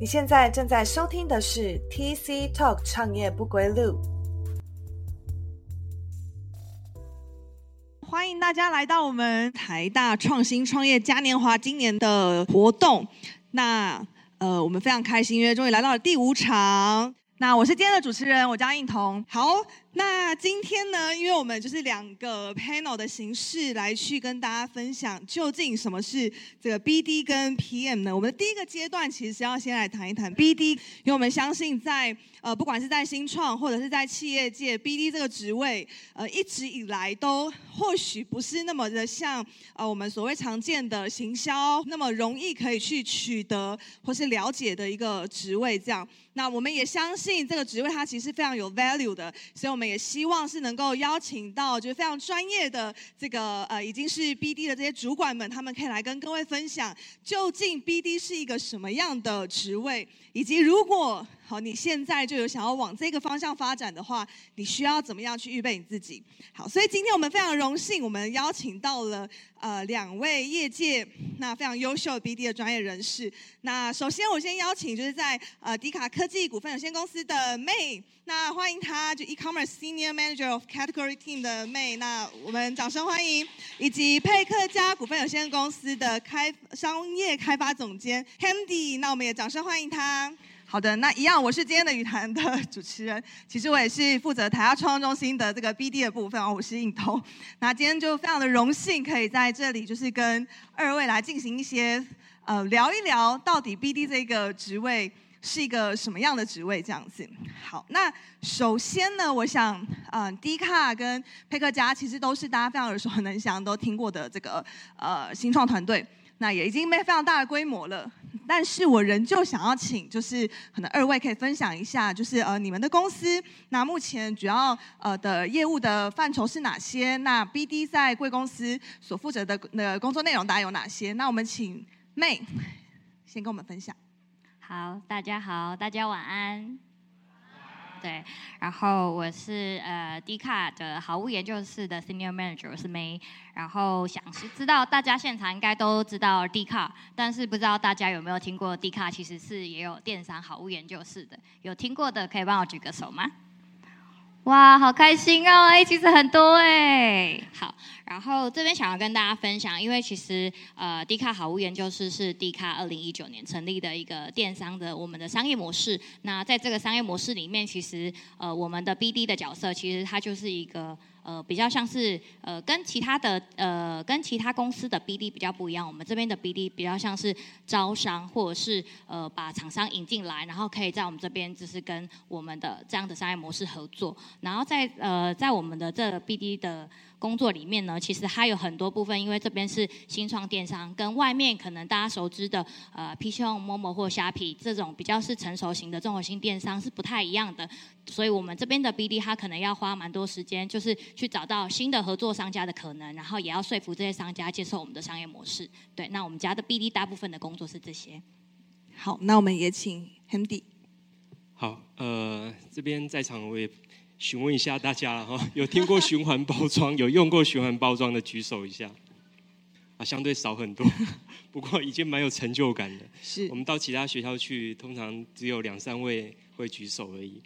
你现在正在收听的是 TC Talk 创业不归路。欢迎大家来到我们台大创新创业嘉年华今年的活动。那呃，我们非常开心，因为终于来到了第五场。那我是今天的主持人，我叫应彤。好，那今天呢，因为我们就是两个 panel 的形式来去跟大家分享，究竟什么是这个 BD 跟 PM 呢？我们的第一个阶段其实是要先来谈一谈 BD，因为我们相信在呃，不管是在新创或者是在企业界，BD 这个职位呃一直以来都或许不是那么的像呃我们所谓常见的行销那么容易可以去取得或是了解的一个职位这样。那我们也相信这个职位它其实非常有 value 的，所以我们我们也希望是能够邀请到就是非常专业的这个呃已经是 BD 的这些主管们，他们可以来跟各位分享，究竟 BD 是一个什么样的职位，以及如果好你现在就有想要往这个方向发展的话，你需要怎么样去预备你自己？好，所以今天我们非常荣幸，我们邀请到了呃两位业界那非常优秀 BD 的专业人士。那首先我先邀请就是在呃迪卡科技股份有限公司的 May，那欢迎他就 E-commerce Senior Manager of Category Team 的 May，那我们掌声欢迎，以及佩克家股份有限公司的开商业开发总监 Handy，那我们也掌声欢迎他。好的，那一样，我是今天的语坛的 主持人。其实我也是负责台下创作中心的这个 BD 的部分哦，我是应彤。那今天就非常的荣幸，可以在这里就是跟二位来进行一些呃聊一聊，到底 BD 这个职位是一个什么样的职位这样子。好，那首先呢，我想呃迪卡跟佩克家其实都是大家非常耳熟能详都听过的这个呃新创团队。那也已经没非常大的规模了，但是我仍旧想要请，就是可能二位可以分享一下，就是呃你们的公司，那目前主要呃的业务的范畴是哪些？那 BD 在贵公司所负责的的工作内容大概有哪些？那我们请 May 先跟我们分享。好，大家好，大家晚安。对，然后我是呃 D 卡的好物研究室的 Senior Manager，我是 May。然后想是知道大家现场应该都知道 D 卡，但是不知道大家有没有听过 D 卡其实是也有电商好物研究室的，有听过的可以帮我举个手吗？哇，好开心哦！哎，其实很多哎。好，然后这边想要跟大家分享，因为其实呃迪卡好物研究室是迪卡二零一九年成立的一个电商的我们的商业模式。那在这个商业模式里面，其实呃，我们的 BD 的角色其实它就是一个。呃，比较像是呃，跟其他的呃，跟其他公司的 BD 比较不一样。我们这边的 BD 比较像是招商，或者是呃，把厂商引进来，然后可以在我们这边就是跟我们的这样的商业模式合作。然后在呃，在我们的这 BD 的。工作里面呢，其实它有很多部分，因为这边是新创电商，跟外面可能大家熟知的呃 PC Home、Momo 或虾皮这种比较是成熟型的综合性电商是不太一样的，所以我们这边的 BD 它可能要花蛮多时间，就是去找到新的合作商家的可能，然后也要说服这些商家接受我们的商业模式。对，那我们家的 BD 大部分的工作是这些。好，那我们也请 Handy。好，呃，这边在场我也。询问一下大家了哈，有听过循环包装、有用过循环包装的举手一下。啊，相对少很多，不过已经蛮有成就感的。是我们到其他学校去，通常只有两三位会举手而已。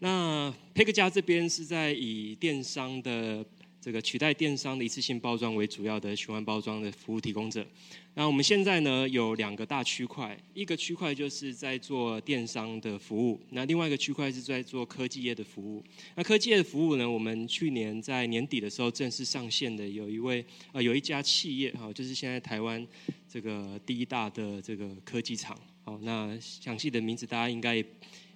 那佩克家这边是在以电商的。这个取代电商的一次性包装为主要的循环包装的服务提供者。那我们现在呢有两个大区块，一个区块就是在做电商的服务，那另外一个区块是在做科技业的服务。那科技业的服务呢，我们去年在年底的时候正式上线的，有一位呃有一家企业哈，就是现在台湾这个第一大的这个科技厂。好，那详细的名字大家应该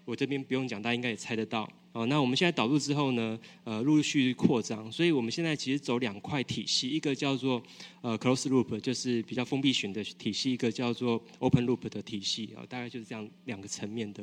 我这边不用讲，大家应该也猜得到。哦，那我们现在导入之后呢，呃，陆陆续扩张，所以我们现在其实走两块体系，一个叫做呃 close loop，就是比较封闭型的体系，一个叫做 open loop 的体系，啊，大概就是这样两个层面的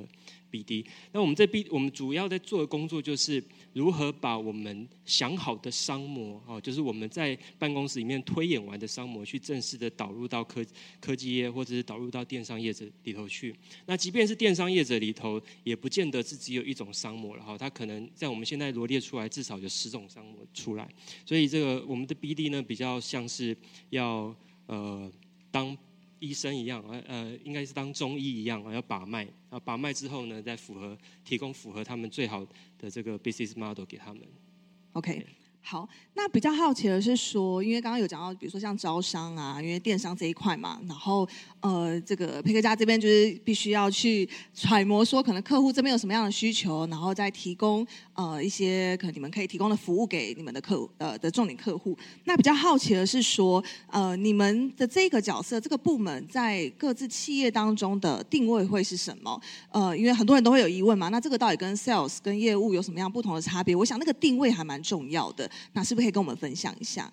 BD。那我们这 B，我们主要在做的工作就是如何把我们想好的商模，哦，就是我们在办公室里面推演完的商模，去正式的导入到科科技业或者是导入到电商业者里头去。那即便是电商业者里头，也不见得是只有一种商模了哈。它可能在我们现在罗列出来，至少有十种商模出来，所以这个我们的 BD 呢，比较像是要呃当。医生一样，呃呃，应该是当中医一样啊，要把脉啊，把脉之后呢，再符合提供符合他们最好的这个 business model 给他们。OK，好，那比较好奇的是说，因为刚刚有讲到，比如说像招商啊，因为电商这一块嘛，然后呃，这个佩克家这边就是必须要去揣摩说，可能客户这边有什么样的需求，然后再提供呃一些可能你们可以提供的服务给你们的客呃的重点客户。那比较好奇的是说，呃，你们的这个角色这个部门在各自企业当中的定位会是什么？呃，因为很多人都会有疑问嘛，那这个到底跟 sales 跟业务有什么样不同的差别？我想那个定位还蛮重要的，那是不是可以跟我们分享一下？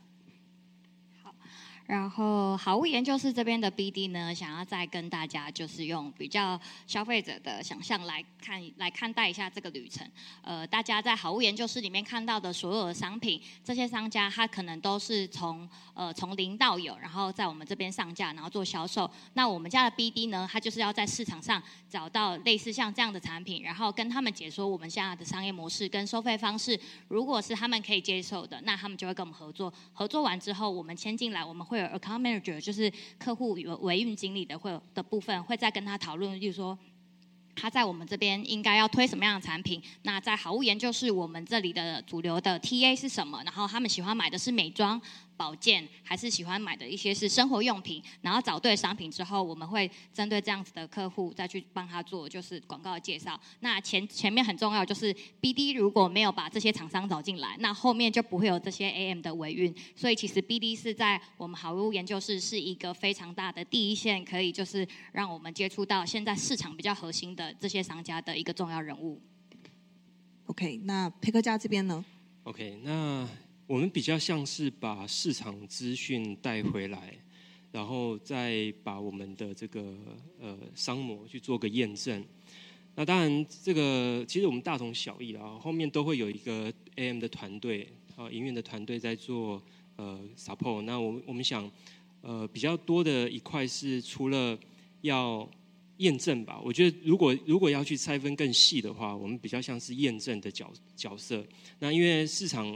然后好物研究室这边的 BD 呢，想要再跟大家就是用比较消费者的想象来看来看待一下这个旅程。呃，大家在好物研究室里面看到的所有的商品，这些商家他可能都是从呃从零到有，然后在我们这边上架，然后做销售。那我们家的 BD 呢，他就是要在市场上找到类似像这样的产品，然后跟他们解说我们现在的商业模式跟收费方式。如果是他们可以接受的，那他们就会跟我们合作。合作完之后，我们签进来，我们会有 account manager，就是客户有维运经理的会的部分，会再跟他讨论，就是说。他在我们这边应该要推什么样的产品？那在好物研究室，我们这里的主流的 TA 是什么？然后他们喜欢买的是美妆、保健，还是喜欢买的一些是生活用品？然后找对商品之后，我们会针对这样子的客户再去帮他做就是广告的介绍。那前前面很重要就是 BD 如果没有把这些厂商找进来，那后面就不会有这些 AM 的维运。所以其实 BD 是在我们好物研究室是一个非常大的第一线，可以就是让我们接触到现在市场比较核心的这些商家的一个重要人物。OK，那佩克家这边呢？OK，那我们比较像是把市场资讯带回来，然后再把我们的这个呃商模去做个验证。那当然，这个其实我们大同小异啊，后面都会有一个 AM 的团队啊，营运的团队在做呃 support。那我们我们想，呃，比较多的一块是除了要验证吧，我觉得如果如果要去拆分更细的话，我们比较像是验证的角角色。那因为市场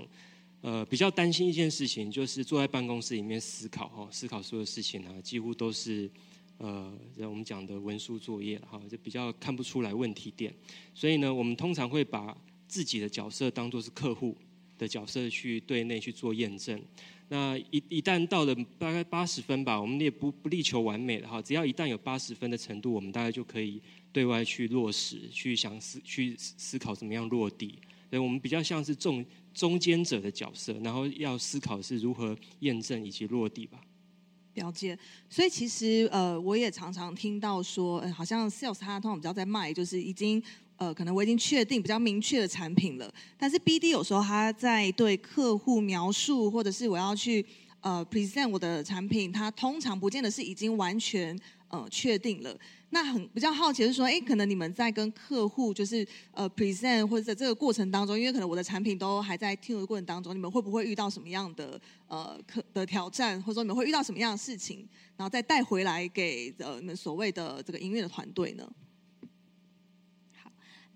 呃比较担心一件事情，就是坐在办公室里面思考哈，思考所有事情啊，几乎都是呃我们讲的文书作业哈，就比较看不出来问题点。所以呢，我们通常会把自己的角色当做是客户的角色去对内去做验证。那一一旦到了大概八十分吧，我们也不不力求完美的哈，只要一旦有八十分的程度，我们大概就可以对外去落实，去想思去思考怎么样落地。所以我们比较像是重中间者的角色，然后要思考是如何验证以及落地吧。了解，所以其实呃，我也常常听到说，呃、好像 sales 他通常比较在卖，就是已经呃，可能我已经确定比较明确的产品了，但是 BD 有时候他在对客户描述，或者是我要去呃 present 我的产品，他通常不见得是已经完全呃确定了。那很比较好奇是说，哎，可能你们在跟客户就是呃 present 或者在这个过程当中，因为可能我的产品都还在听的过程当中，你们会不会遇到什么样的呃可的挑战，或者说你们会遇到什么样的事情，然后再带回来给呃你们所谓的这个音乐的团队呢？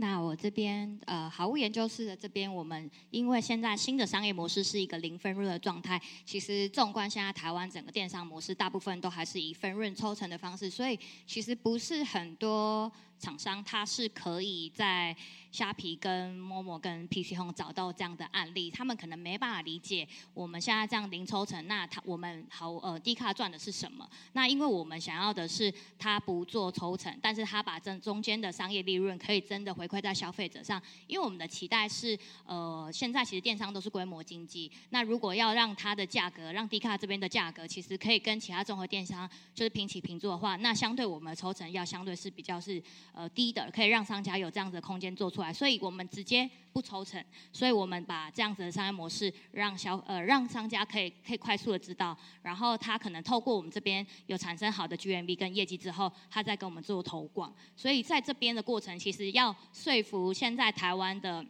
那我这边呃，好物研究室的这边，我们因为现在新的商业模式是一个零分润的状态，其实纵观现在台湾整个电商模式，大部分都还是以分润抽成的方式，所以其实不是很多厂商他是可以在虾皮跟陌陌跟 PC Home 找到这样的案例，他们可能没办法理解我们现在这样零抽成，那他我们好呃低卡赚的是什么？那因为我们想要的是他不做抽成，但是他把这中间的商业利润可以真的回馈在消费者上，因为我们的期待是呃现在其实电商都是规模经济，那如果要让它的价格让低卡这边的价格其实可以跟其他综合电商就是平起平坐的话，那相对我们的抽成要相对是比较是呃低的，可以让商家有这样子的空间做出来，所以我们直接不抽成，所以我们把这样子的商业模式让消呃让商家可以可以快速的知道，然后他可能透过我们这边有产生好的 GMV 跟业绩之后，他再跟我们做投广，所以在这边的过程其实要说服现在台湾的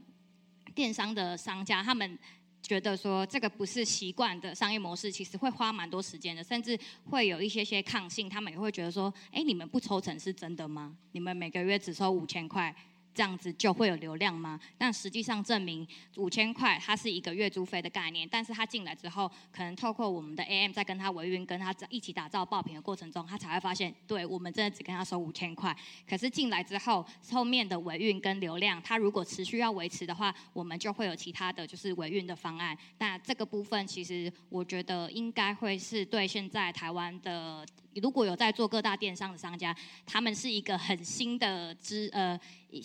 电商的商家，他们。觉得说这个不是习惯的商业模式，其实会花蛮多时间的，甚至会有一些些抗性。他们也会觉得说，哎，你们不抽成是真的吗？你们每个月只收五千块，这样子就会有流量吗？但实际上证明五千块它是一个月租费的概念，但是他进来之后，可能透过我们的 AM 在跟他维运，跟他一起打造爆品的过程中，他才会发现，对我们真的只跟他收五千块。可是进来之后，后面的维运跟流量，他如果持续要维持的话，我们就会有其他的就是维运的方案。那这个部分其实我觉得应该会是对现在台湾的。如果有在做各大电商的商家，他们是一个很新的之呃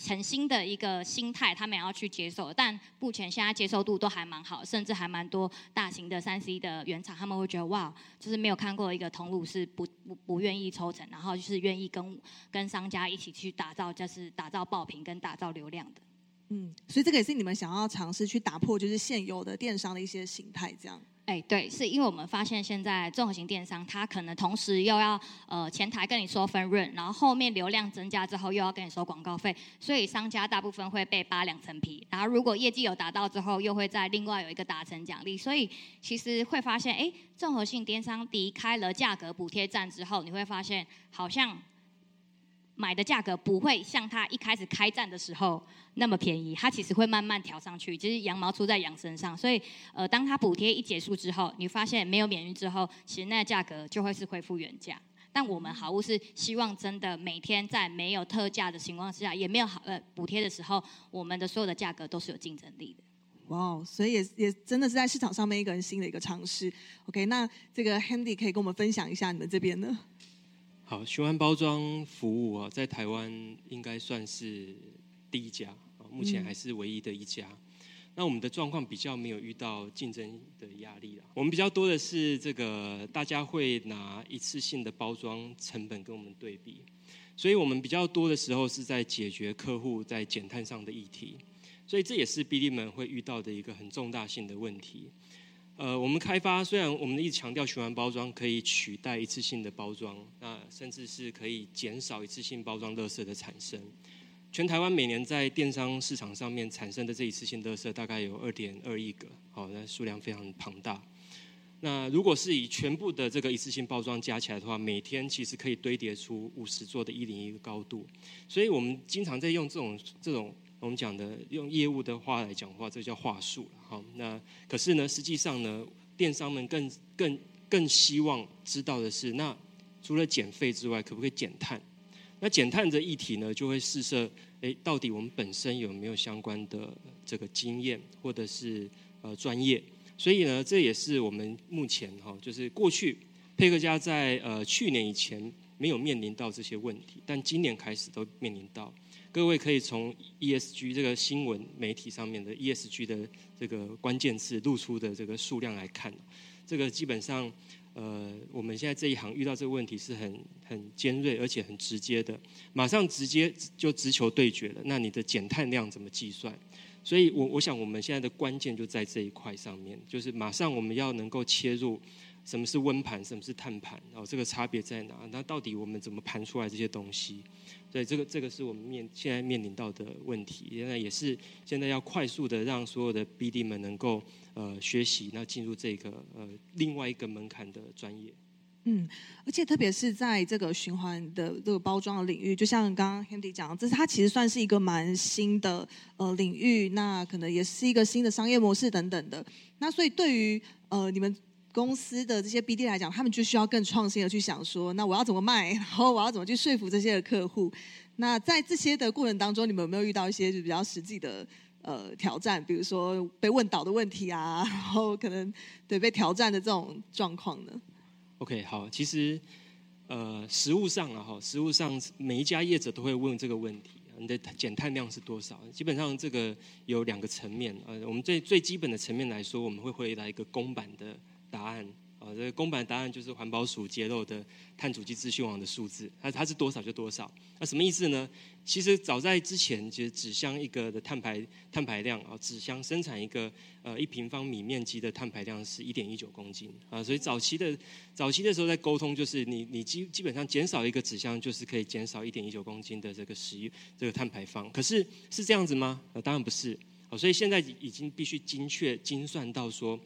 很新的一个心态，他们也要去接受。但目前现在接受度都还蛮好，甚至还蛮多大型的三 C 的原厂，他们会觉得哇，就是没有看过一个通路是不不不愿意抽成，然后就是愿意跟跟商家一起去打造，就是打造爆品跟打造流量的。嗯，所以这个也是你们想要尝试去打破，就是现有的电商的一些形态，这样。哎，对，是因为我们发现现在综合型电商，它可能同时又要呃前台跟你说分润，然后后面流量增加之后又要跟你收广告费，所以商家大部分会被扒两层皮。然后如果业绩有达到之后，又会在另外有一个达成奖励。所以其实会发现，哎，综合性电商离开了价格补贴战之后，你会发现好像。买的价格不会像它一开始开战的时候那么便宜，它其实会慢慢调上去。其实羊毛出在羊身上，所以呃，当它补贴一结束之后，你发现没有免运之后，其实那价格就会是恢复原价。但我们好物是希望真的每天在没有特价的情况之下，也没有好呃补贴的时候，我们的所有的价格都是有竞争力的。哇哦，所以也也真的是在市场上面一个新的一个尝试。OK，那这个 Handy 可以跟我们分享一下你们这边呢？好，循环包装服务啊，在台湾应该算是第一家啊，目前还是唯一的一家。那我们的状况比较没有遇到竞争的压力了。我们比较多的是这个，大家会拿一次性的包装成本跟我们对比，所以我们比较多的时候是在解决客户在减碳上的议题，所以这也是 BD 们会遇到的一个很重大性的问题。呃，我们开发虽然我们一直强调循环包装可以取代一次性的包装，那甚至是可以减少一次性包装垃圾的产生。全台湾每年在电商市场上面产生的这一次性垃圾大概有二点二亿个，好，那数量非常庞大。那如果是以全部的这个一次性包装加起来的话，每天其实可以堆叠出五十座的一零一个高度。所以我们经常在用这种这种。我们讲的用业务的话来讲话，这叫话术。好，那可是呢，实际上呢，电商们更更更希望知道的是，那除了减费之外，可不可以减碳？那减碳的议题呢，就会试射，哎，到底我们本身有没有相关的这个经验或者是呃专业？所以呢，这也是我们目前哈，就是过去佩克家在呃去年以前没有面临到这些问题，但今年开始都面临到。各位可以从 ESG 这个新闻媒体上面的 ESG 的这个关键词露出的这个数量来看，这个基本上，呃，我们现在这一行遇到这个问题是很很尖锐而且很直接的，马上直接就直球对决了。那你的减碳量怎么计算？所以我我想我们现在的关键就在这一块上面，就是马上我们要能够切入。什么是温盘，什么是碳盘？然后这个差别在哪？那到底我们怎么盘出来这些东西？所以这个这个是我们面现在面临到的问题，现在也是现在要快速的让所有的 BD 们能够呃学习，那进入这个呃另外一个门槛的专业。嗯，而且特别是在这个循环的这个包装的领域，就像刚刚 Handy 讲，这是它其实算是一个蛮新的呃领域，那可能也是一个新的商业模式等等的。那所以对于呃你们。公司的这些 BD 来讲，他们就需要更创新的去想说，那我要怎么卖，然后我要怎么去说服这些的客户。那在这些的过程当中，你们有没有遇到一些就比较实际的呃挑战？比如说被问倒的问题啊，然后可能对被挑战的这种状况呢？OK，好，其实呃，实物上啊，哈，实物上每一家业者都会问这个问题：你的减碳量是多少？基本上这个有两个层面，呃，我们最最基本的层面来说，我们会回答一个公版的。答案啊，这个公版答案就是环保署揭露的碳足迹资讯网的数字，它它是多少就多少。那什么意思呢？其实早在之前，其实纸箱一个的碳排碳排量啊，纸箱生产一个呃一平方米面积的碳排量是一点一九公斤啊。所以早期的早期的时候在沟通，就是你你基基本上减少一个纸箱，就是可以减少一点一九公斤的这个食这个碳排放。可是是这样子吗？呃，当然不是。好，所以现在已经必须精确精算到说。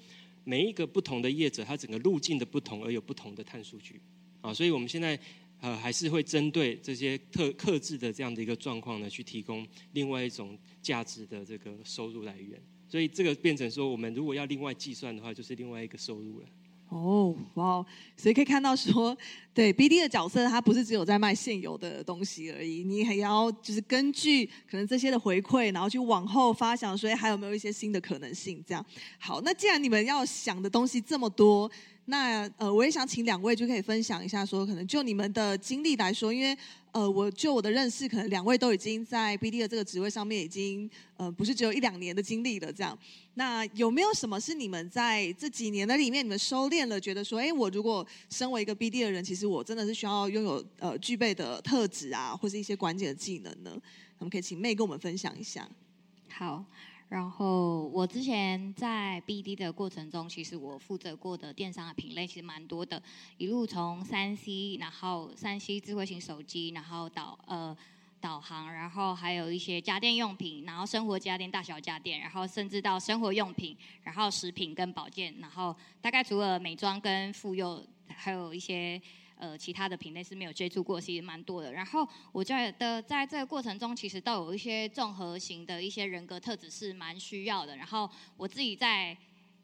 每一个不同的业者，他整个路径的不同而有不同的碳数据，啊，所以我们现在呃，还是会针对这些特克制的这样的一个状况呢，去提供另外一种价值的这个收入来源。所以这个变成说，我们如果要另外计算的话，就是另外一个收入了。哦，哇！所以可以看到说，对 BD 的角色，它不是只有在卖现有的东西而已，你还要就是根据可能这些的回馈，然后去往后发想，说还有没有一些新的可能性？这样好。那既然你们要想的东西这么多。那呃，我也想请两位就可以分享一下，说可能就你们的经历来说，因为呃，我就我的认识，可能两位都已经在 BD 的这个职位上面已经呃，不是只有一两年的经历了这样。那有没有什么是你们在这几年的里面，你们收敛了，觉得说，哎，我如果身为一个 BD 的人，其实我真的是需要拥有呃具备的特质啊，或是一些关键的技能呢？我们可以请妹跟我们分享一下。好。然后我之前在 BD 的过程中，其实我负责过的电商的品类其实蛮多的，一路从三 C，然后三 C 智慧型手机，然后导呃导航，然后还有一些家电用品，然后生活家电、大小家电，然后甚至到生活用品，然后食品跟保健，然后大概除了美妆跟妇幼，还有一些。呃，其他的品类是没有接触过，其实蛮多的。然后我觉得在这个过程中，其实都有一些综合型的一些人格特质是蛮需要的。然后我自己在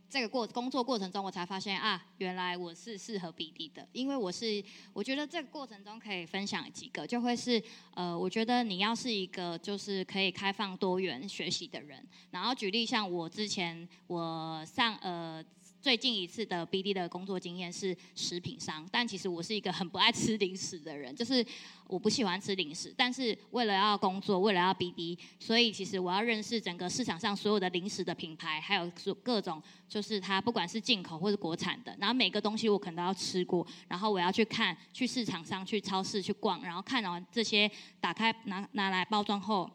这个过工作过程中，我才发现啊，原来我是适合 BD 的，因为我是我觉得这个过程中可以分享几个，就会是呃，我觉得你要是一个就是可以开放多元学习的人。然后举例像我之前我上呃。最近一次的 BD 的工作经验是食品商，但其实我是一个很不爱吃零食的人，就是我不喜欢吃零食。但是为了要工作，为了要 BD，所以其实我要认识整个市场上所有的零食的品牌，还有各种就是它不管是进口或者国产的，然后每个东西我可能都要吃过，然后我要去看，去市场上去超市去逛，然后看完这些打开拿拿来包装后。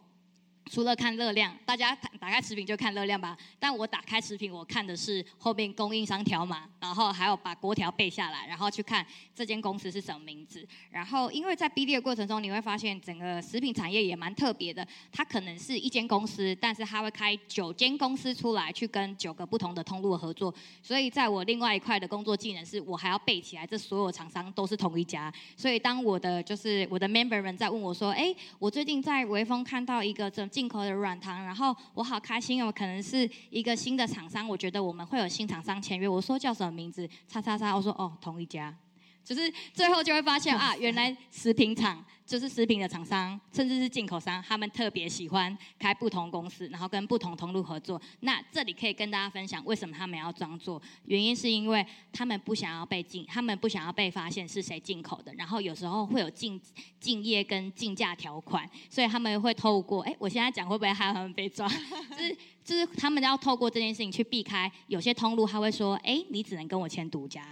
除了看热量，大家打开食品就看热量吧。但我打开食品，我看的是后面供应商条码，然后还有把国条背下来，然后去看这间公司是什么名字。然后因为在 BD 的过程中，你会发现整个食品产业也蛮特别的。它可能是一间公司，但是它会开九间公司出来，去跟九个不同的通路合作。所以在我另外一块的工作技能是，我还要背起来，这所有厂商都是同一家。所以当我的就是我的 member 们在问我说：“哎，我最近在微风看到一个这。”进口的软糖，然后我好开心哦，可能是一个新的厂商，我觉得我们会有新厂商签约。我说叫什么名字？叉叉叉，我说哦，同一家。就是最后就会发现啊，原来食品厂就是食品的厂商，甚至是进口商，他们特别喜欢开不同公司，然后跟不同通路合作。那这里可以跟大家分享，为什么他们要装做？原因是因为他们不想要被进，他们不想要被发现是谁进口的。然后有时候会有竞竞业跟竞价条款，所以他们会透过哎，我现在讲会不会害他们被抓？就是就是他们要透过这件事情去避开有些通路，他会说哎，你只能跟我签独家。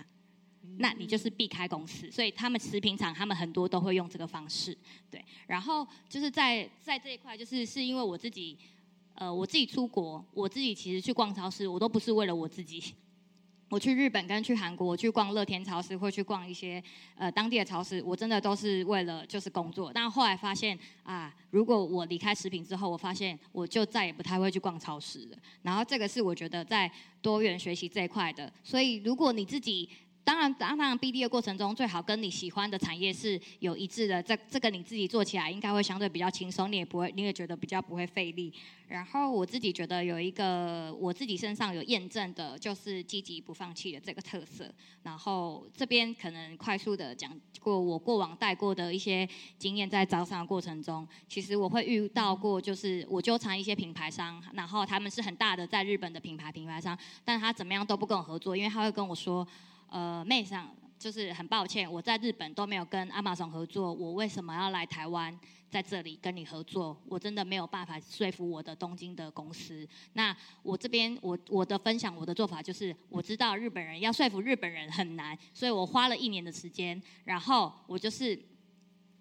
那你就是避开公司，所以他们食品厂他们很多都会用这个方式，对。然后就是在在这一块，就是是因为我自己，呃，我自己出国，我自己其实去逛超市，我都不是为了我自己。我去日本跟去韩国我去逛乐天超市，或去逛一些呃当地的超市，我真的都是为了就是工作。但后来发现啊，如果我离开食品之后，我发现我就再也不太会去逛超市了。然后这个是我觉得在多元学习这一块的，所以如果你自己。当然，当然，BD 的过程中最好跟你喜欢的产业是有一致的。这这个你自己做起来应该会相对比较轻松，你也不会，你也觉得比较不会费力。然后我自己觉得有一个我自己身上有验证的，就是积极不放弃的这个特色。然后这边可能快速的讲过我过往带过的一些经验，在招商的过程中，其实我会遇到过，就是我纠缠一些品牌商，然后他们是很大的在日本的品牌品牌商，但他怎么样都不跟我合作，因为他会跟我说。呃，妹上就是很抱歉，我在日本都没有跟阿玛总合作，我为什么要来台湾在这里跟你合作？我真的没有办法说服我的东京的公司。那我这边我我的分享我的做法就是，我知道日本人要说服日本人很难，所以我花了一年的时间，然后我就是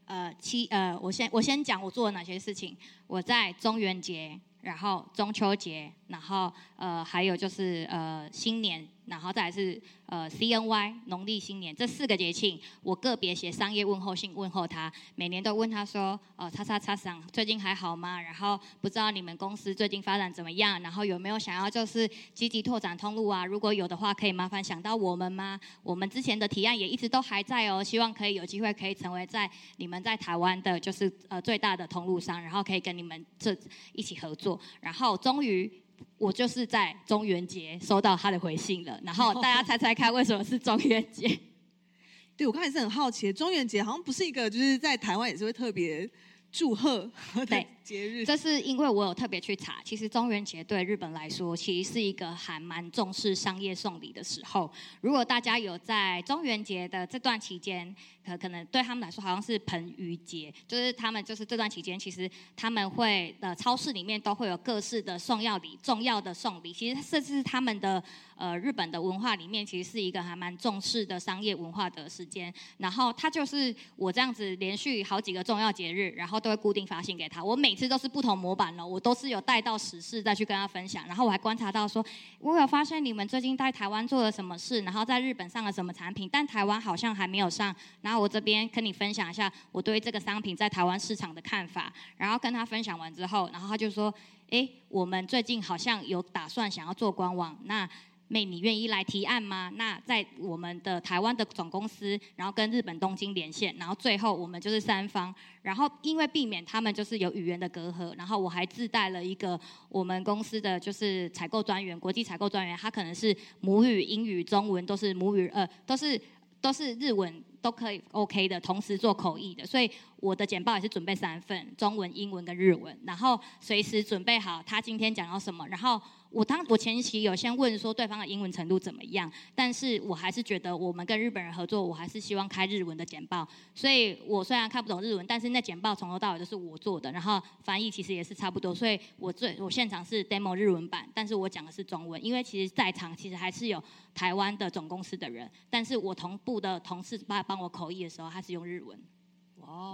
呃七呃，我先我先讲我做了哪些事情。我在中元节，然后中秋节。然后呃还有就是呃新年。然后再来是呃 CNY 农历新年这四个节庆，我个别写商业问候信问候他，每年都问他说，呃叉叉叉桑最近还好吗？然后不知道你们公司最近发展怎么样？然后有没有想要就是积极拓展通路啊？如果有的话，可以麻烦想到我们吗？我们之前的提案也一直都还在哦，希望可以有机会可以成为在你们在台湾的就是呃最大的通路商，然后可以跟你们这一起合作，然后终于。我就是在中元节收到他的回信了，然后大家猜猜看为什么是中元节？对我刚才是很好奇，中元节好像不是一个就是在台湾也是会特别祝贺的节日。这是因为我有特别去查，其实中元节对日本来说其实是一个还蛮重视商业送礼的时候。如果大家有在中元节的这段期间。可可能对他们来说好像是盆鱼节，就是他们就是这段期间，其实他们会的超市里面都会有各式的送药礼，重要的送礼。其实甚至是他们的呃日本的文化里面，其实是一个还蛮重视的商业文化的时间。然后他就是我这样子连续好几个重要节日，然后都会固定发信给他。我每次都是不同模板了，我都是有带到时事再去跟他分享。然后我还观察到说，我有发现你们最近在台湾做了什么事，然后在日本上了什么产品，但台湾好像还没有上。然后我这边跟你分享一下我对这个商品在台湾市场的看法，然后跟他分享完之后，然后他就说：“哎，我们最近好像有打算想要做官网，那妹你愿意来提案吗？那在我们的台湾的总公司，然后跟日本东京连线，然后最后我们就是三方，然后因为避免他们就是有语言的隔阂，然后我还自带了一个我们公司的就是采购专员，国际采购专员，他可能是母语英语、中文都是母语，呃，都是都是日文。”都可以 OK 的，同时做口译的，所以我的简报也是准备三份，中文、英文跟日文，然后随时准备好他今天讲到什么，然后。我当我前期有先问说对方的英文程度怎么样，但是我还是觉得我们跟日本人合作，我还是希望开日文的简报。所以我虽然看不懂日文，但是那简报从头到尾都是我做的，然后翻译其实也是差不多。所以我最我现场是 demo 日文版，但是我讲的是中文，因为其实在场其实还是有台湾的总公司的人，但是我同步的同事帮帮我口译的时候，他是用日文。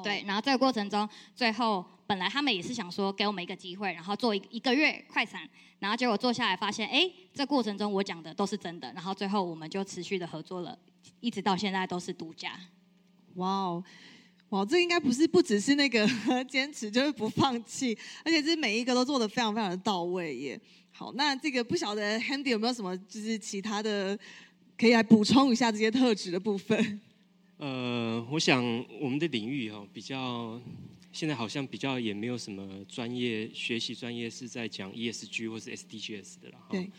对，然后这个过程中，最后本来他们也是想说给我们一个机会，然后做一一个月快闪，然后结果做下来发现，哎，这过程中我讲的都是真的，然后最后我们就持续的合作了，一直到现在都是独家。哇哦，哇，这应该不是不只是那个 坚持，就是不放弃，而且这每一个都做的非常非常的到位耶。好，那这个不晓得 Handy 有没有什么就是其他的可以来补充一下这些特质的部分？呃，我想我们的领域哦比较，现在好像比较也没有什么专业学习专业是在讲 ESG 或是 SDGs 的了哈。对。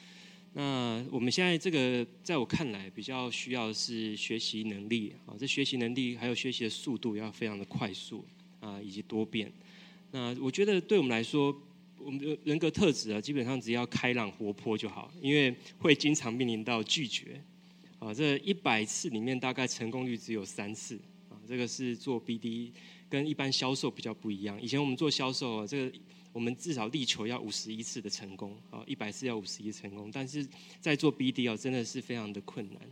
那我们现在这个，在我看来比较需要的是学习能力啊，这学习能力还有学习的速度要非常的快速啊，以及多变。那我觉得对我们来说，我们的人格特质啊，基本上只要开朗活泼就好，因为会经常面临到拒绝。啊，这一百次里面大概成功率只有三次啊，这个是做 BD 跟一般销售比较不一样。以前我们做销售啊，这个我们至少力求要五十一次的成功啊，一百次要五十一成功，但是在做 BD 啊，真的是非常的困难。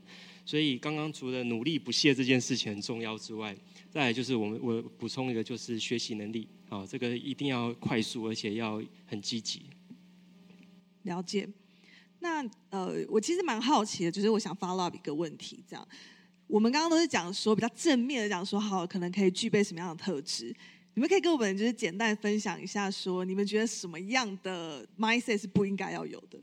所以刚刚除了努力不懈这件事情很重要之外，再来就是我们我补充一个就是学习能力啊，这个一定要快速而且要很积极。了解。那呃，我其实蛮好奇的，就是我想 follow up 一个问题，这样，我们刚刚都是讲说比较正面的讲说，好，可能可以具备什么样的特质？你们可以跟我们就是简单分享一下，说你们觉得什么样的 mindset 是不应该要有的？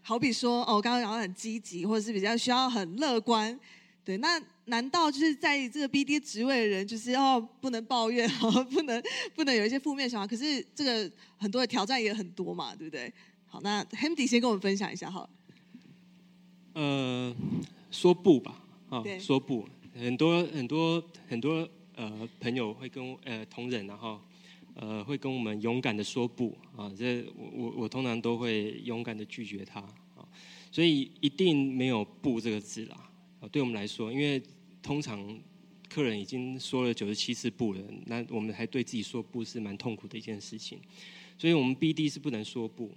好比说，哦，刚刚讲到很积极，或者是比较需要很乐观，对，那难道就是在这个 BD 职位的人，就是要不能抱怨，不能不能有一些负面想法？可是这个很多的挑战也很多嘛，对不对？好，那 h a m d y 先跟我们分享一下哈。呃，说不吧，啊，说不，很多很多很多呃朋友会跟呃同仁，然后呃会跟我们勇敢的说不啊，这我我我通常都会勇敢的拒绝他啊，所以一定没有不这个字啦啊，对我们来说，因为通常客人已经说了九十七次不了，那我们还对自己说不是蛮痛苦的一件事情，所以我们 BD 是不能说不。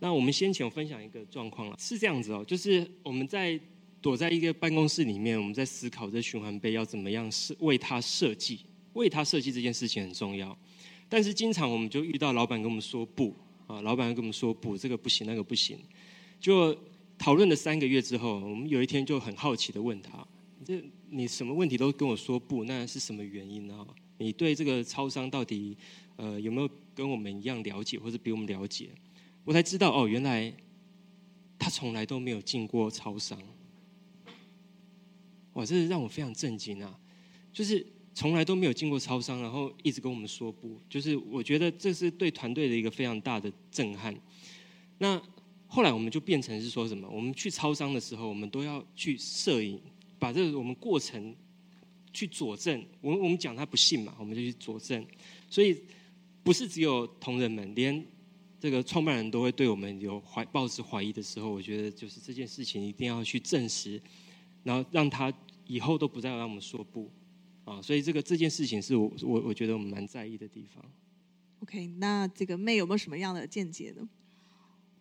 那我们先前有分享一个状况了，是这样子哦，就是我们在躲在一个办公室里面，我们在思考这循环杯要怎么样设为它设计，为它设计这件事情很重要。但是经常我们就遇到老板跟我们说不啊，老板跟我们说不，这个不行，那个不行。就讨论了三个月之后，我们有一天就很好奇的问他：这你什么问题都跟我说不，那是什么原因呢？你对这个超商到底呃有没有跟我们一样了解，或者比我们了解？我才知道哦，原来他从来都没有进过超商。哇，这是让我非常震惊啊！就是从来都没有进过超商，然后一直跟我们说不，就是我觉得这是对团队的一个非常大的震撼。那后来我们就变成是说什么？我们去超商的时候，我们都要去摄影，把这个我们过程去佐证。我们我们讲他不信嘛，我们就去佐证。所以不是只有同仁们，连这个创办人都会对我们有怀抱持怀疑的时候，我觉得就是这件事情一定要去证实，然后让他。以后都不再让我们说不，啊，所以这个这件事情是我我我觉得我们蛮在意的地方。OK，那这个妹有没有什么样的见解呢？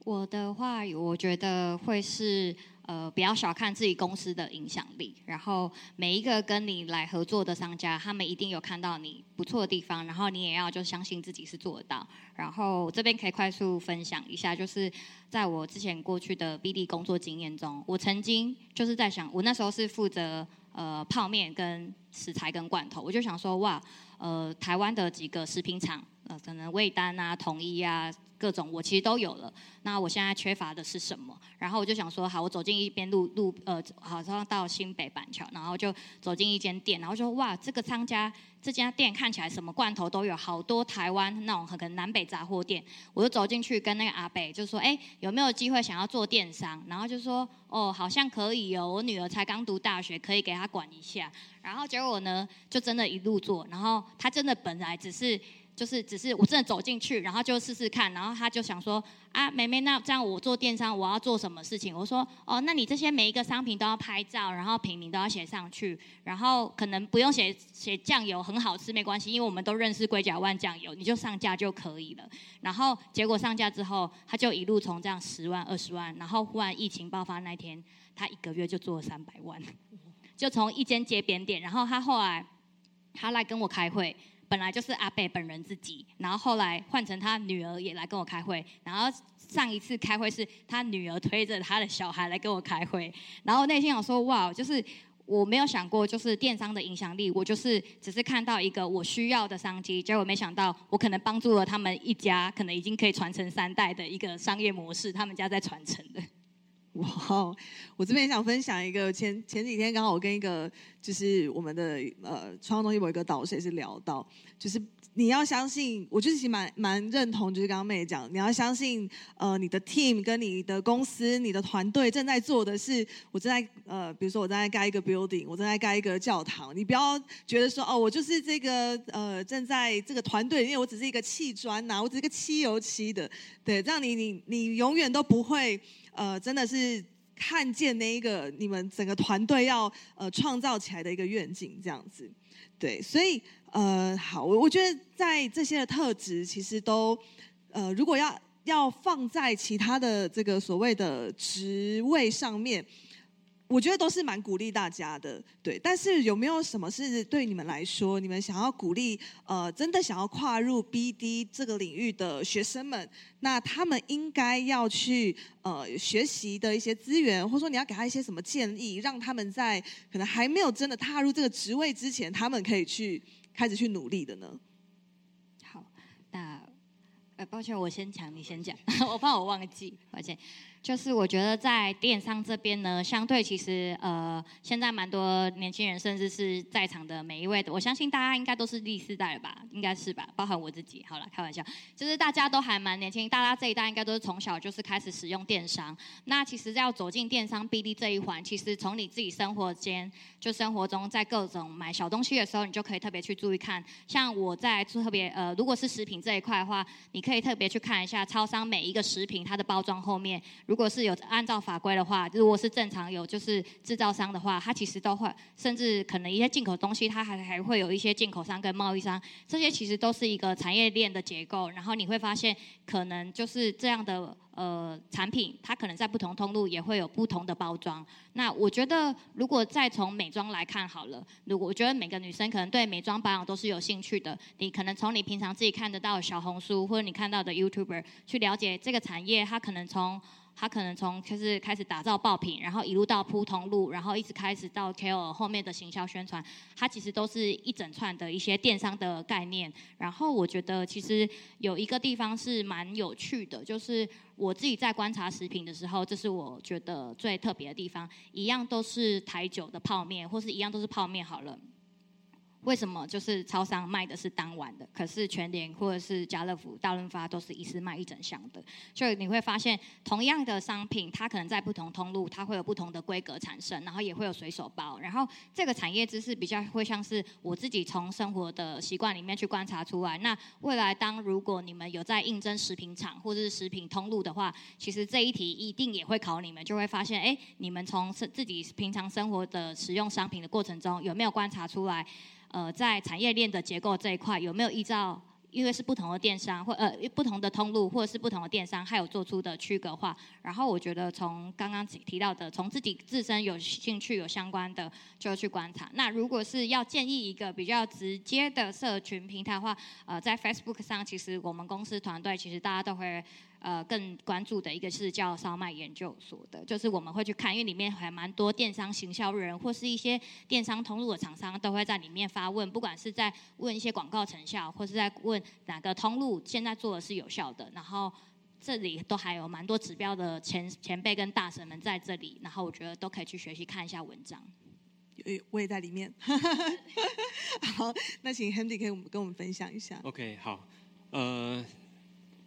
我的话，我觉得会是呃，不要小看自己公司的影响力。然后每一个跟你来合作的商家，他们一定有看到你不错的地方，然后你也要就相信自己是做得到。然后这边可以快速分享一下，就是在我之前过去的 BD 工作经验中，我曾经就是在想，我那时候是负责呃泡面跟食材跟罐头，我就想说哇，呃，台湾的几个食品厂，呃，可能味丹啊、统一啊。各种我其实都有了，那我现在缺乏的是什么？然后我就想说，好，我走进一边路路呃，好像到新北板桥，然后就走进一间店，然后说哇，这个商家这家店看起来什么罐头都有，好多台湾那种可能南北杂货店。我就走进去跟那个阿北就说，哎，有没有机会想要做电商？然后就说，哦，好像可以哦，我女儿才刚读大学，可以给她管一下。然后结果呢，就真的一路做，然后她真的本来只是。就是只是我真的走进去，然后就试试看，然后他就想说啊，妹妹，那这样我做电商我要做什么事情？我说哦，那你这些每一个商品都要拍照，然后品名都要写上去，然后可能不用写写酱油很好吃没关系，因为我们都认识龟甲万酱油，你就上架就可以了。然后结果上架之后，他就一路从这样十万二十万，然后忽然疫情爆发那天，他一个月就做了三百万，就从一间街边店，然后他后来他来跟我开会。本来就是阿贝本人自己，然后后来换成他女儿也来跟我开会，然后上一次开会是他女儿推着他的小孩来跟我开会，然后内心想说哇，就是我没有想过就是电商的影响力，我就是只是看到一个我需要的商机，结果没想到我可能帮助了他们一家，可能已经可以传承三代的一个商业模式，他们家在传承的。哇，我这边想分享一个前前几天刚好我跟一个就是我们的呃创东西有一个导师也是聊到，就是你要相信，我就是蛮蛮认同，就是刚刚妹讲，你要相信呃你的 team 跟你的公司、你的团队正在做的是，我正在呃比如说我正在盖一个 building，我正在盖一个教堂，你不要觉得说哦我就是这个呃正在这个团队，因为我只是一个砌砖呐，我只是一个漆油漆的，对，这样你你你永远都不会。呃，真的是看见那一个你们整个团队要呃创造起来的一个愿景，这样子，对，所以呃，好，我我觉得在这些的特质，其实都呃，如果要要放在其他的这个所谓的职位上面。我觉得都是蛮鼓励大家的，对。但是有没有什么是对你们来说，你们想要鼓励呃，真的想要跨入 BD 这个领域的学生们，那他们应该要去呃学习的一些资源，或者说你要给他一些什么建议，让他们在可能还没有真的踏入这个职位之前，他们可以去开始去努力的呢？好，那呃，抱歉，我先讲，你先讲，我怕我忘记，抱歉。就是我觉得在电商这边呢，相对其实呃，现在蛮多年轻人，甚至是在场的每一位，我相信大家应该都是第四代了吧，应该是吧，包含我自己。好了，开玩笑，就是大家都还蛮年轻，大家这一代应该都是从小就是开始使用电商。那其实要走进电商 BD 这一环，其实从你自己生活间，就生活中在各种买小东西的时候，你就可以特别去注意看。像我在特别呃，如果是食品这一块的话，你可以特别去看一下超商每一个食品它的包装后面，如如果是有按照法规的话，如果是正常有就是制造商的话，它其实都会，甚至可能一些进口东西，它还还会有一些进口商跟贸易商，这些其实都是一个产业链的结构。然后你会发现，可能就是这样的。呃，产品它可能在不同通路也会有不同的包装。那我觉得，如果再从美妆来看好了，如果我觉得每个女生可能对美妆保养都是有兴趣的，你可能从你平常自己看得到的小红书或者你看到的 YouTuber 去了解这个产业，它可能从。他可能从就是开始打造爆品，然后一路到铺通路，然后一直开始到 KOL 后面的行销宣传，它其实都是一整串的一些电商的概念。然后我觉得其实有一个地方是蛮有趣的，就是我自己在观察食品的时候，这是我觉得最特别的地方。一样都是台酒的泡面，或是一样都是泡面好了。为什么就是超商卖的是当晚的，可是全联或者是家乐福、大润发都是一次卖一整箱的？所以你会发现，同样的商品，它可能在不同通路，它会有不同的规格产生，然后也会有随手包。然后这个产业知识比较会像是我自己从生活的习惯里面去观察出来。那未来当如果你们有在应征食品厂或者是食品通路的话，其实这一题一定也会考你们，就会发现，哎，你们从自己平常生活的使用商品的过程中，有没有观察出来？呃，在产业链的结构这一块，有没有依照，因为是不同的电商或呃不同的通路，或者是不同的电商，还有做出的区隔化？然后我觉得从刚刚提到的，从自己自身有兴趣、有相关的，就去观察。那如果是要建议一个比较直接的社群平台的话，呃，在 Facebook 上，其实我们公司团队其实大家都会。呃，更关注的一个是叫烧麦研究所的，就是我们会去看，因为里面还蛮多电商行销人或是一些电商通路的厂商都会在里面发问，不管是在问一些广告成效，或是在问哪个通路现在做的是有效的，然后这里都还有蛮多指标的前前辈跟大神们在这里，然后我觉得都可以去学习看一下文章。有我也在里面。好，那请 Handy 可以跟我们分享一下。OK，好，呃。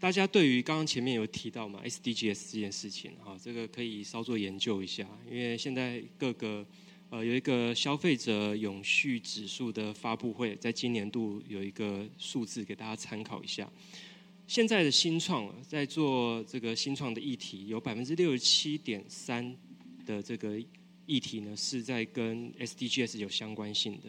大家对于刚刚前面有提到嘛，SDGs 这件事情，哈，这个可以稍作研究一下，因为现在各个呃有一个消费者永续指数的发布会，在今年度有一个数字给大家参考一下。现在的新创在做这个新创的议题，有百分之六十七点三的这个议题呢，是在跟 SDGs 有相关性的。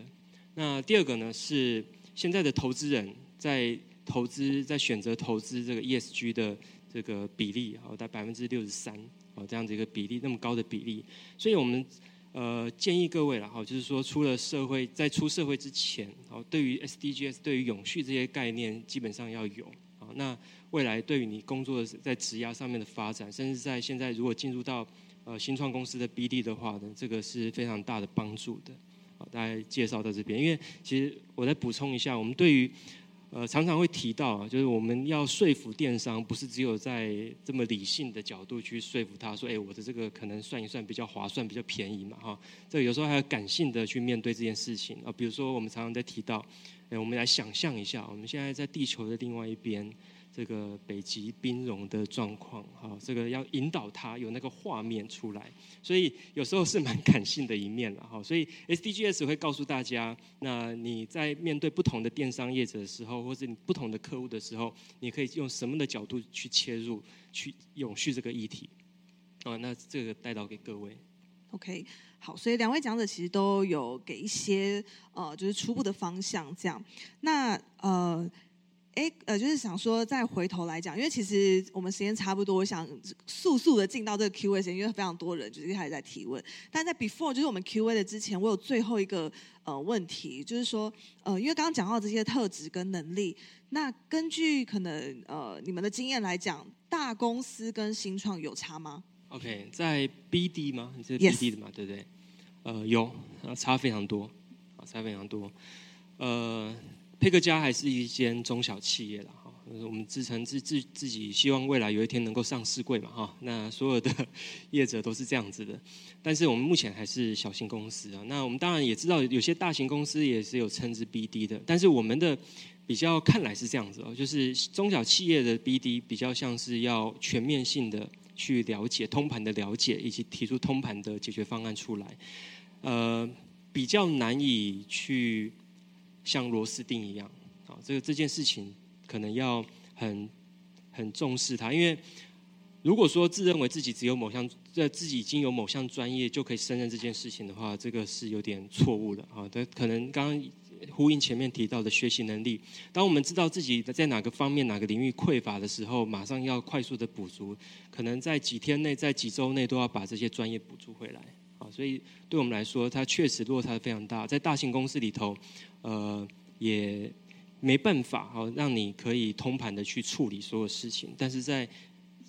那第二个呢，是现在的投资人在投资在选择投资这个 ESG 的这个比例，好，在百分之六十三，哦，这样子一个比例，那么高的比例，所以我们呃建议各位了，哈，就是说出了社会，在出社会之前，哦，对于 SDGs，对于永续这些概念，基本上要有，啊，那未来对于你工作的在职涯上面的发展，甚至在现在如果进入到呃新创公司的 BD 的话呢，这个是非常大的帮助的，好，大家介绍到这边，因为其实我再补充一下，我们对于呃，常常会提到，就是我们要说服电商，不是只有在这么理性的角度去说服他，说，哎，我的这个可能算一算比较划算、比较便宜嘛，哈。这有时候还要感性的去面对这件事情啊。比如说，我们常常在提到，哎，我们来想象一下，我们现在在地球的另外一边。这个北极冰融的状况，哈，这个要引导他有那个画面出来，所以有时候是蛮感性的一面了，哈。所以 SDGs 会告诉大家，那你在面对不同的电商业者的时候，或者你不同的客户的时候，你可以用什么的角度去切入，去永续这个议题。哦，那这个带到给各位。OK，好，所以两位讲者其实都有给一些呃，就是初步的方向，这样。那呃。哎，呃，就是想说，再回头来讲，因为其实我们时间差不多，我想速速的进到这个 Q&A 因为非常多人就是一开始在提问。但在 before 就是我们 Q&A 的之前，我有最后一个呃问题，就是说，呃，因为刚刚讲到这些特质跟能力，那根据可能呃你们的经验来讲，大公司跟新创有差吗？OK，在 BD 吗？你是 BD 的嘛？对不对？呃，有，差非常多，啊，差非常多，呃。佩克家还是一间中小企业了哈，我们自称自自自己希望未来有一天能够上市柜嘛哈，那所有的业者都是这样子的，但是我们目前还是小型公司啊。那我们当然也知道有些大型公司也是有称之 BD 的，但是我们的比较看来是这样子哦，就是中小企业的 BD 比较像是要全面性的去了解通盘的了解，以及提出通盘的解决方案出来，呃，比较难以去。像螺丝钉一样，啊，这个这件事情可能要很很重视它，因为如果说自认为自己只有某项，在自己已经有某项专业就可以胜任这件事情的话，这个是有点错误的啊。但可能刚刚呼应前面提到的学习能力，当我们知道自己在哪个方面、哪个领域匮乏的时候，马上要快速的补足，可能在几天内、在几周内都要把这些专业补足回来。所以对我们来说，它确实落差非常大。在大型公司里头，呃，也没办法好让你可以通盘的去处理所有事情，但是在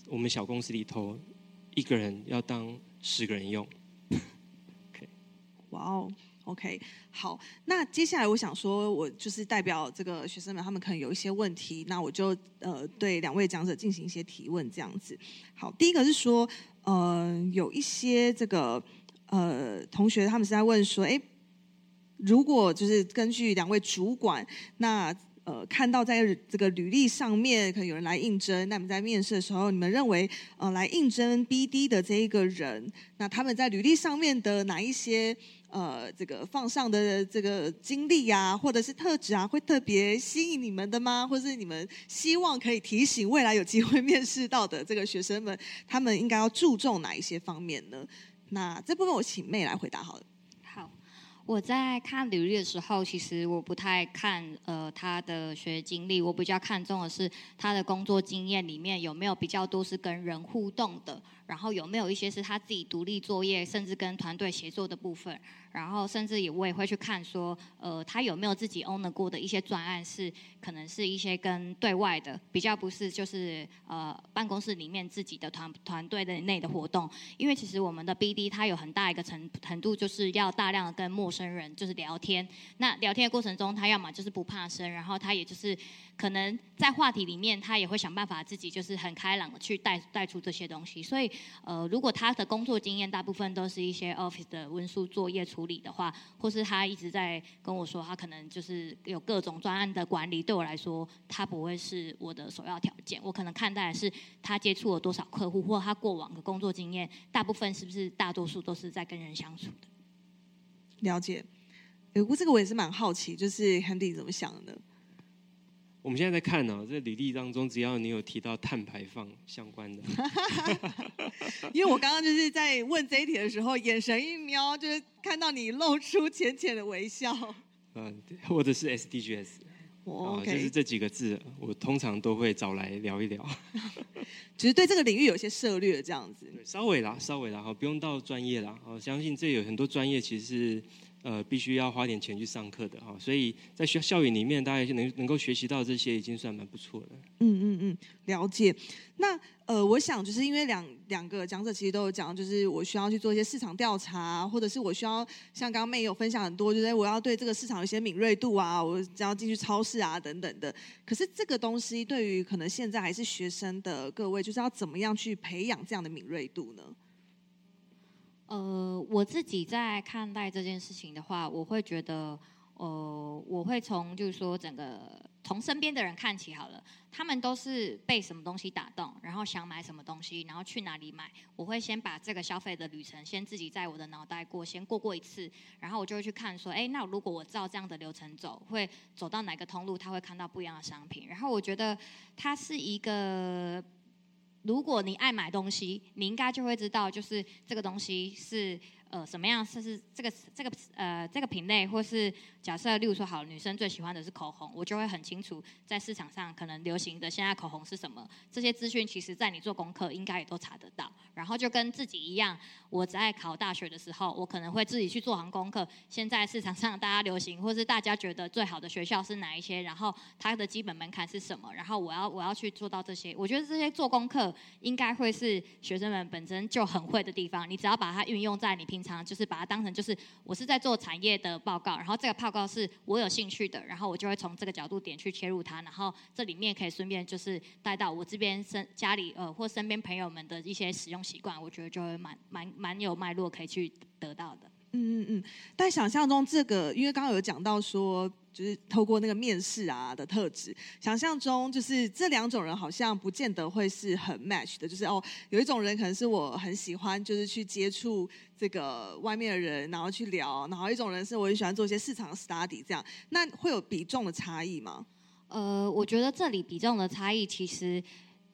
我们小公司里头，一个人要当十个人用。OK，哇哦，OK，好，那接下来我想说，我就是代表这个学生们，他们可能有一些问题，那我就呃对两位讲者进行一些提问，这样子。好，第一个是说，呃，有一些这个呃同学他们是在问说，哎，如果就是根据两位主管，那呃，看到在这个履历上面可能有人来应征，那你们在面试的时候，你们认为呃来应征 BD 的这一个人，那他们在履历上面的哪一些呃这个放上的这个经历啊，或者是特质啊，会特别吸引你们的吗？或是你们希望可以提醒未来有机会面试到的这个学生们，他们应该要注重哪一些方面呢？那这部分我请妹来回答好了。好我在看履历的时候，其实我不太看呃他的学经历，我比较看重的是他的工作经验里面有没有比较多是跟人互动的，然后有没有一些是他自己独立作业，甚至跟团队协作的部分。然后甚至也我也会去看说，呃，他有没有自己 own 过的一些专案，是可能是一些跟对外的比较不是就是呃办公室里面自己的团团队的内的活动。因为其实我们的 BD 它有很大一个程程度，就是要大量的跟陌生人就是聊天。那聊天的过程中，他要么就是不怕生，然后他也就是可能在话题里面，他也会想办法自己就是很开朗的去带带出这些东西。所以呃，如果他的工作经验大部分都是一些 office 的文书作业处。理的话，或是他一直在跟我说，他可能就是有各种专案的管理，对我来说，他不会是我的首要条件。我可能看待的是他接触了多少客户，或他过往的工作经验，大部分是不是大多数都是在跟人相处的。了解，不过这个我也是蛮好奇，就是 Handy 怎么想的？我们现在在看呢，这履历当中，只要你有提到碳排放相关的，因为我刚刚就是在问这一题的时候，眼神一瞄，就是看到你露出浅浅的微笑。嗯，或者是 SDGs，哦，就是这几个字，我通常都会找来聊一聊。只是对这个领域有些涉略，这样子。稍微啦，稍微啦，哈，不用到专业啦。我相信这有很多专业，其实是。呃，必须要花点钱去上课的哈，所以在学校园里面，大家能能够学习到这些，已经算蛮不错的。嗯嗯嗯，了解。那呃，我想就是因为两两个讲者其实都有讲，就是我需要去做一些市场调查，或者是我需要像刚刚妹有分享很多，就是我要对这个市场有些敏锐度啊，我只要进去超市啊等等的。可是这个东西对于可能现在还是学生的各位，就是要怎么样去培养这样的敏锐度呢？呃，我自己在看待这件事情的话，我会觉得，呃，我会从就是说整个从身边的人看起好了，他们都是被什么东西打动，然后想买什么东西，然后去哪里买，我会先把这个消费的旅程先自己在我的脑袋过，先过过一次，然后我就会去看说，哎，那如果我照这样的流程走，会走到哪个通路，他会看到不一样的商品，然后我觉得它是一个。如果你爱买东西，你应该就会知道，就是这个东西是。呃，什么样是是这个这个呃这个品类，或是假设，例如说，好，女生最喜欢的是口红，我就会很清楚在市场上可能流行的现在口红是什么。这些资讯其实在你做功课应该也都查得到。然后就跟自己一样，我在考大学的时候，我可能会自己去做行功课。现在市场上大家流行，或是大家觉得最好的学校是哪一些？然后它的基本门槛是什么？然后我要我要去做到这些。我觉得这些做功课应该会是学生们本身就很会的地方。你只要把它运用在你平。常就是把它当成就是我是在做产业的报告，然后这个报告是我有兴趣的，然后我就会从这个角度点去切入它，然后这里面可以顺便就是带到我这边身家里呃或身边朋友们的一些使用习惯，我觉得就会蛮蛮蛮有脉络可以去得到的。嗯嗯嗯，但想象中这个，因为刚刚有讲到说。就是透过那个面试啊的特质，想象中就是这两种人好像不见得会是很 match 的。就是哦，有一种人可能是我很喜欢，就是去接触这个外面的人，然后去聊；然后一种人是我很喜欢做一些市场 study 这样。那会有比重的差异吗？呃，我觉得这里比重的差异其实。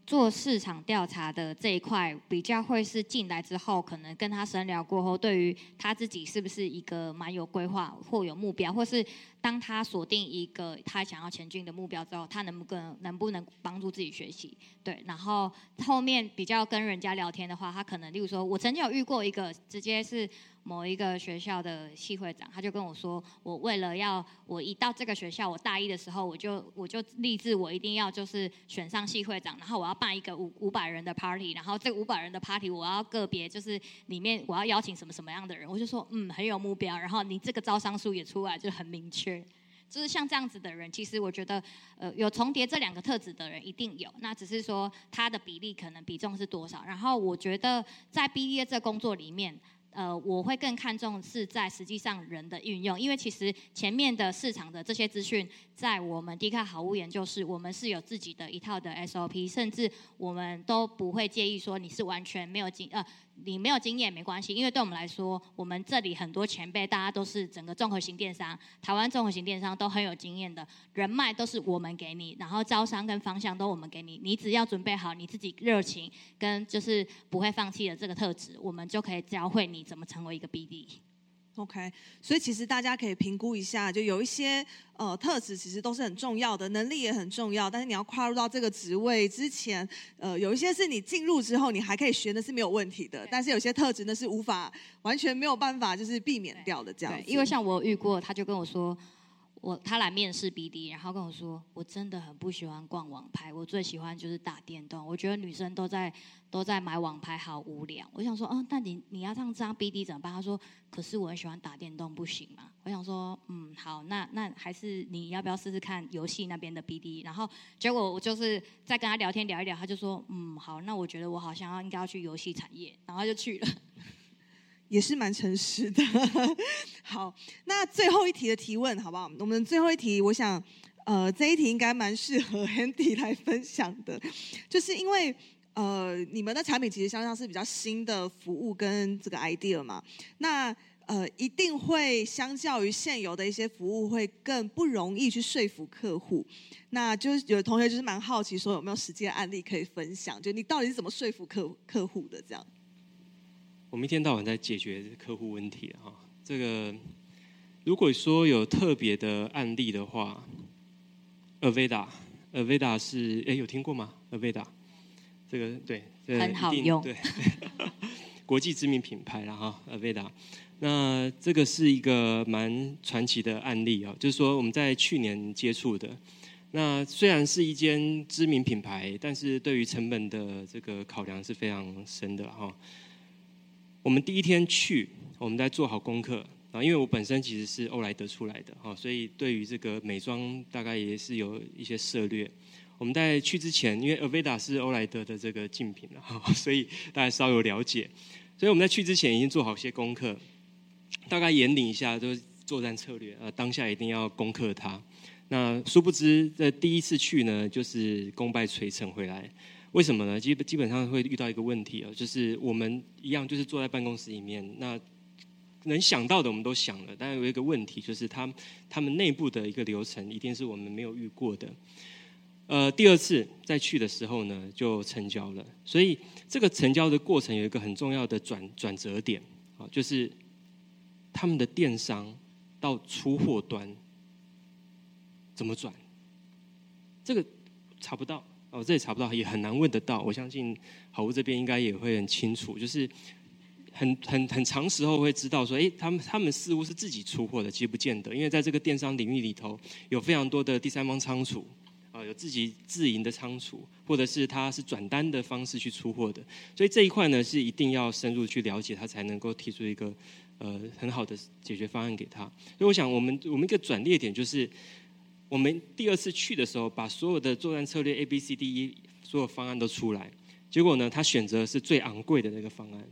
做市场调查的这一块，比较会是进来之后，可能跟他深聊过后，对于他自己是不是一个蛮有规划或有目标，或是当他锁定一个他想要前进的目标之后，他能不能能不能帮助自己学习？对，然后后面比较跟人家聊天的话，他可能例如说，我曾经有遇过一个直接是。某一个学校的系会长，他就跟我说：“我为了要我一到这个学校，我大一的时候，我就我就立志，我一定要就是选上系会长，然后我要办一个五五百人的 party，然后这五百人的 party 我要个别就是里面我要邀请什么什么样的人。”我就说：“嗯，很有目标。”然后你这个招商书也出来，就很明确。就是像这样子的人，其实我觉得，呃，有重叠这两个特质的人一定有，那只是说他的比例可能比重是多少。然后我觉得在 B D A 这工作里面。呃，我会更看重是在实际上人的运用，因为其实前面的市场的这些资讯，在我们迪卡好物研究室，我们是有自己的一套的 SOP，甚至我们都不会介意说你是完全没有经呃。你没有经验没关系，因为对我们来说，我们这里很多前辈，大家都是整个综合型电商，台湾综合型电商都很有经验的，人脉都是我们给你，然后招商跟方向都我们给你，你只要准备好你自己热情跟就是不会放弃的这个特质，我们就可以教会你怎么成为一个 BD。OK，所以其实大家可以评估一下，就有一些呃特质其实都是很重要的，能力也很重要。但是你要跨入到这个职位之前，呃，有一些是你进入之后你还可以学的是没有问题的，但是有些特质呢是无法完全没有办法就是避免掉的这样。因为像我遇过，他就跟我说。我他来面试 BD，然后跟我说，我真的很不喜欢逛网拍，我最喜欢就是打电动。我觉得女生都在都在买网拍，好无聊。我想说，嗯，那你你要这样这样 BD 怎么办？他说，可是我很喜欢打电动，不行吗？我想说，嗯，好，那那还是你要不要试试看游戏那边的 BD？然后结果我就是在跟他聊天聊一聊，他就说，嗯，好，那我觉得我好像要应该要去游戏产业，然后就去了。也是蛮诚实的。好，那最后一题的提问好不好？我们最后一题，我想，呃，这一题应该蛮适合 Andy 来分享的，就是因为呃，你们的产品其实相当是比较新的服务跟这个 idea 嘛，那呃，一定会相较于现有的一些服务，会更不容易去说服客户。那就是有的同学就是蛮好奇，说有没有实际的案例可以分享？就你到底是怎么说服客客户的这样？我们一天到晚在解决客户问题哈，这个如果说有特别的案例的话，Aveda，Aveda 是哎有听过吗？Aveda 这个对，很好用，对，国际知名品牌了哈，Aveda。那这个是一个蛮传奇的案例啊，就是说我们在去年接触的，那虽然是一间知名品牌，但是对于成本的这个考量是非常深的哈。我们第一天去，我们在做好功课啊，因为我本身其实是欧莱德出来的哈，所以对于这个美妆大概也是有一些涉略。我们在去之前，因为 Aveda 是欧莱德的这个竞品了哈，所以大家稍有了解。所以我们在去之前已经做好些功课，大概引领一下就是作战策略呃，当下一定要攻克它。那殊不知在第一次去呢，就是功败垂成回来。为什么呢？基基本上会遇到一个问题啊，就是我们一样就是坐在办公室里面，那能想到的我们都想了，但有一个问题就是他他们内部的一个流程一定是我们没有遇过的。呃，第二次再去的时候呢，就成交了。所以这个成交的过程有一个很重要的转转折点啊，就是他们的电商到出货端怎么转，这个查不到。哦，这也查不到，也很难问得到。我相信好物这边应该也会很清楚，就是很很很长时候会知道说，哎，他们他们似乎是自己出货的，其实不见得，因为在这个电商领域里头，有非常多的第三方仓储，啊，有自己自营的仓储，或者是他是转单的方式去出货的，所以这一块呢是一定要深入去了解，他才能够提出一个呃很好的解决方案给他。所以我想，我们我们一个转捩点就是。我们第二次去的时候，把所有的作战策略 A、B、C、D、E 所有方案都出来，结果呢，他选择是最昂贵的那个方案，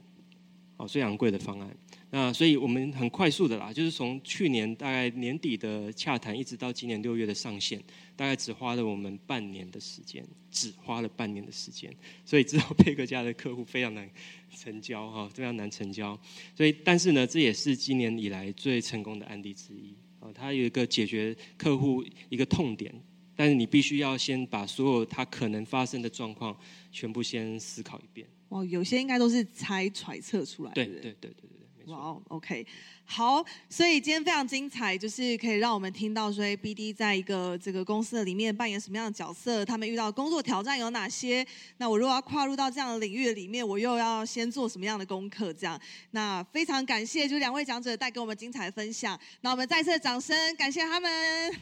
哦，最昂贵的方案。那所以我们很快速的啦，就是从去年大概年底的洽谈，一直到今年六月的上线，大概只花了我们半年的时间，只花了半年的时间。所以知道佩克家的客户非常难成交哈，非常难成交。所以，但是呢，这也是今年以来最成功的案例之一。它有一个解决客户一个痛点，但是你必须要先把所有它可能发生的状况全部先思考一遍。哦，有些应该都是猜揣测出来的。对对对对。哇哦，OK，好，所以今天非常精彩，就是可以让我们听到说哎 BD 在一个这个公司的里面扮演什么样的角色，他们遇到工作挑战有哪些？那我如果要跨入到这样的领域里面，我又要先做什么样的功课？这样，那非常感谢就两位讲者带给我们精彩的分享，那我们再次掌声感谢他们。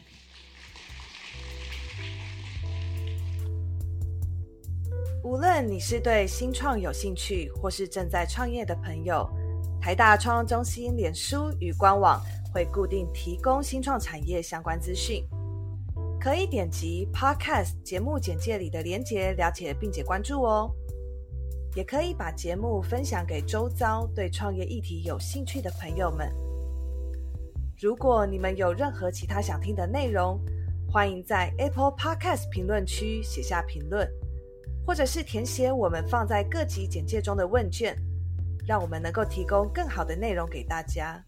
无论你是对新创有兴趣，或是正在创业的朋友，台大创中心脸书与官网会固定提供新创产业相关资讯，可以点击 Podcast 节目简介里的连结了解并且关注哦。也可以把节目分享给周遭对创业议题有兴趣的朋友们。如果你们有任何其他想听的内容，欢迎在 Apple Podcast 评论区写下评论。或者是填写我们放在各级简介中的问卷，让我们能够提供更好的内容给大家。